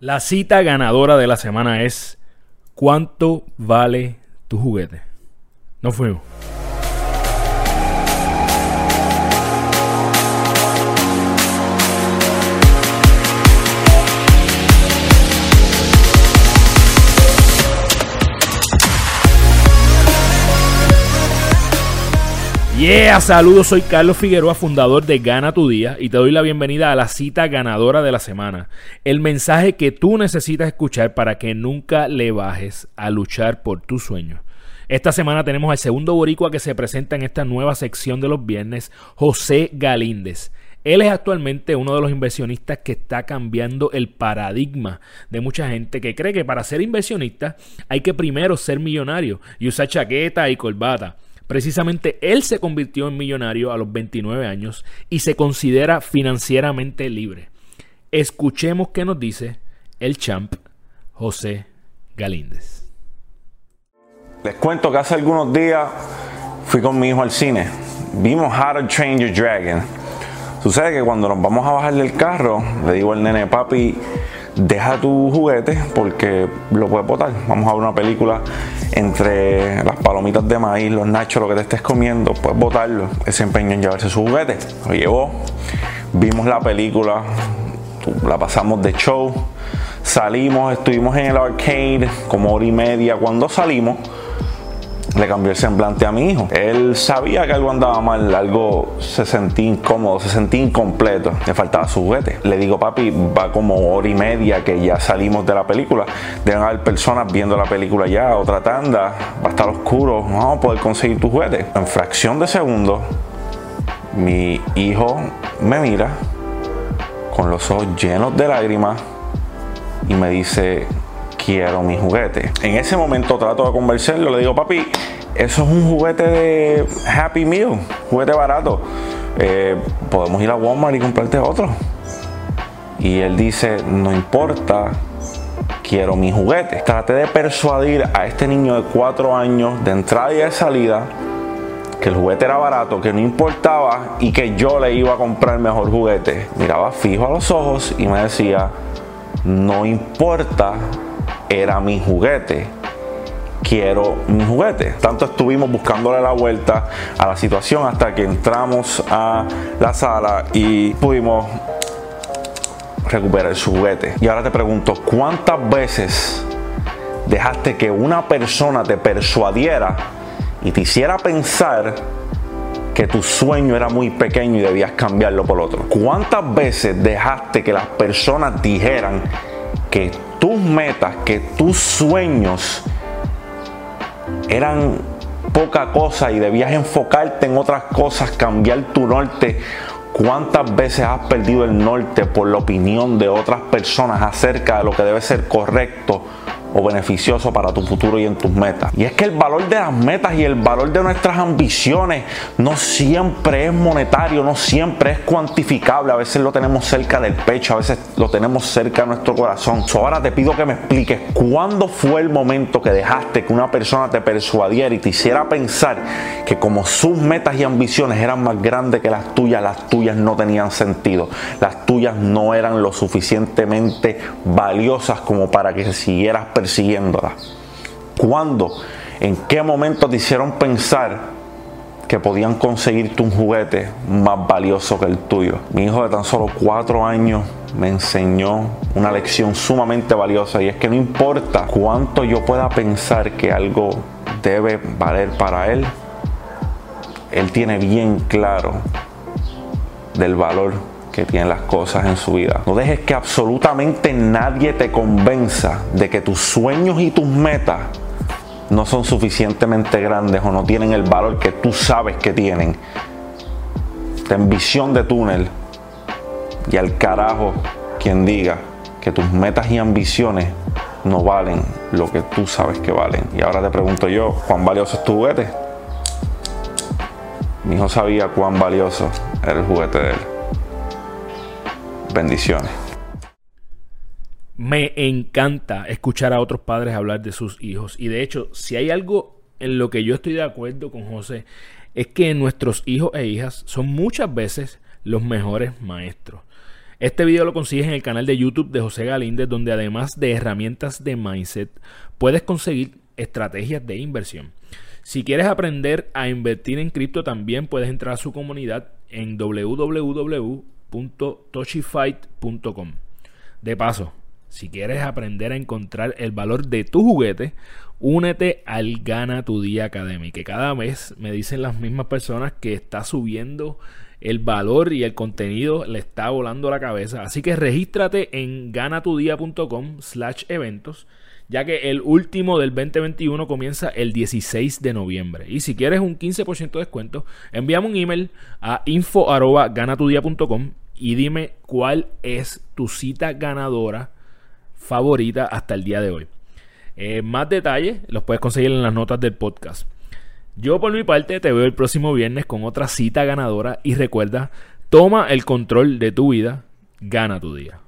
La cita ganadora de la semana es ¿Cuánto vale tu juguete? Nos fuimos. Yeah, saludos, soy Carlos Figueroa, fundador de Gana tu Día y te doy la bienvenida a la cita ganadora de la semana. El mensaje que tú necesitas escuchar para que nunca le bajes a luchar por tu sueño. Esta semana tenemos al segundo boricua que se presenta en esta nueva sección de los viernes, José Galíndez. Él es actualmente uno de los inversionistas que está cambiando el paradigma de mucha gente que cree que para ser inversionista hay que primero ser millonario y usar chaqueta y corbata. Precisamente él se convirtió en millonario a los 29 años y se considera financieramente libre. Escuchemos qué nos dice el champ José Galíndez. Les cuento que hace algunos días fui con mi hijo al cine. Vimos How to Train Your Dragon. Sucede que cuando nos vamos a bajar del carro, le digo al nene, papi, deja tu juguete porque lo puedes botar. Vamos a ver una película entre las palomitas de maíz, los nachos, lo que te estés comiendo, puedes botarlo. Él se empeñó en llevarse su juguete. Lo llevó, vimos la película, la pasamos de show, salimos, estuvimos en el arcade como hora y media. Cuando salimos, le cambió el semblante a mi hijo. Él sabía que algo andaba mal, algo se sentía incómodo, se sentía incompleto, le faltaba su juguete. Le digo, papi, va como hora y media que ya salimos de la película. Deben haber personas viendo la película ya, otra tanda, va a estar oscuro, no vamos a poder conseguir tu juguete. En fracción de segundo, mi hijo me mira con los ojos llenos de lágrimas y me dice, quiero mi juguete. En ese momento trato de convencerlo, le digo, papi, eso es un juguete de Happy Meal, juguete barato. Eh, podemos ir a Walmart y comprarte otro. Y él dice, no importa, quiero mi juguete. Traté de persuadir a este niño de 4 años de entrada y de salida que el juguete era barato, que no importaba y que yo le iba a comprar mejor juguete. Miraba fijo a los ojos y me decía, no importa era mi juguete. Quiero mi juguete. Tanto estuvimos buscándole la vuelta a la situación hasta que entramos a la sala y pudimos recuperar su juguete. Y ahora te pregunto, ¿cuántas veces dejaste que una persona te persuadiera y te hiciera pensar que tu sueño era muy pequeño y debías cambiarlo por otro? ¿Cuántas veces dejaste que las personas dijeran que tus metas, que tus sueños eran poca cosa y debías enfocarte en otras cosas, cambiar tu norte. ¿Cuántas veces has perdido el norte por la opinión de otras personas acerca de lo que debe ser correcto o beneficioso para tu futuro y en tus metas. Y es que el valor de las metas y el valor de nuestras ambiciones no siempre es monetario, no siempre es cuantificable. A veces lo tenemos cerca del pecho, a veces lo tenemos cerca de nuestro corazón. ahora te pido que me expliques cuándo fue el momento que dejaste que una persona te persuadiera y te hiciera pensar que como sus metas y ambiciones eran más grandes que las tuyas, las tuyas no tenían sentido. Las tuyas no eran lo suficientemente valiosas como para que siguieras persiguiéndola? ¿Cuándo? ¿En qué momento te hicieron pensar que podían conseguirte un juguete más valioso que el tuyo? Mi hijo de tan solo cuatro años me enseñó una lección sumamente valiosa y es que no importa cuánto yo pueda pensar que algo debe valer para él, él tiene bien claro del valor que tienen las cosas en su vida. No dejes que absolutamente nadie te convenza de que tus sueños y tus metas no son suficientemente grandes o no tienen el valor que tú sabes que tienen. Ten visión de túnel y al carajo quien diga que tus metas y ambiciones no valen lo que tú sabes que valen. Y ahora te pregunto yo, ¿cuán valioso es tu juguete? Mi hijo sabía cuán valioso era el juguete de él. Bendiciones. Me encanta escuchar a otros padres hablar de sus hijos. Y de hecho, si hay algo en lo que yo estoy de acuerdo con José, es que nuestros hijos e hijas son muchas veces los mejores maestros. Este video lo consigues en el canal de YouTube de José Galíndez, donde además de herramientas de mindset, puedes conseguir estrategias de inversión. Si quieres aprender a invertir en cripto, también puedes entrar a su comunidad en www.toshifight.com. De paso, si quieres aprender a encontrar el valor de tu juguete, únete al Gana Tu Día Academy, que cada vez me dicen las mismas personas que está subiendo el valor y el contenido le está volando la cabeza. Así que regístrate en ganatudia.com slash eventos, ya que el último del 2021 comienza el 16 de noviembre. Y si quieres un 15% de descuento, envíame un email a info.ganatudia.com y dime cuál es tu cita ganadora favorita hasta el día de hoy. Eh, más detalles los puedes conseguir en las notas del podcast. Yo por mi parte te veo el próximo viernes con otra cita ganadora y recuerda, toma el control de tu vida, gana tu día.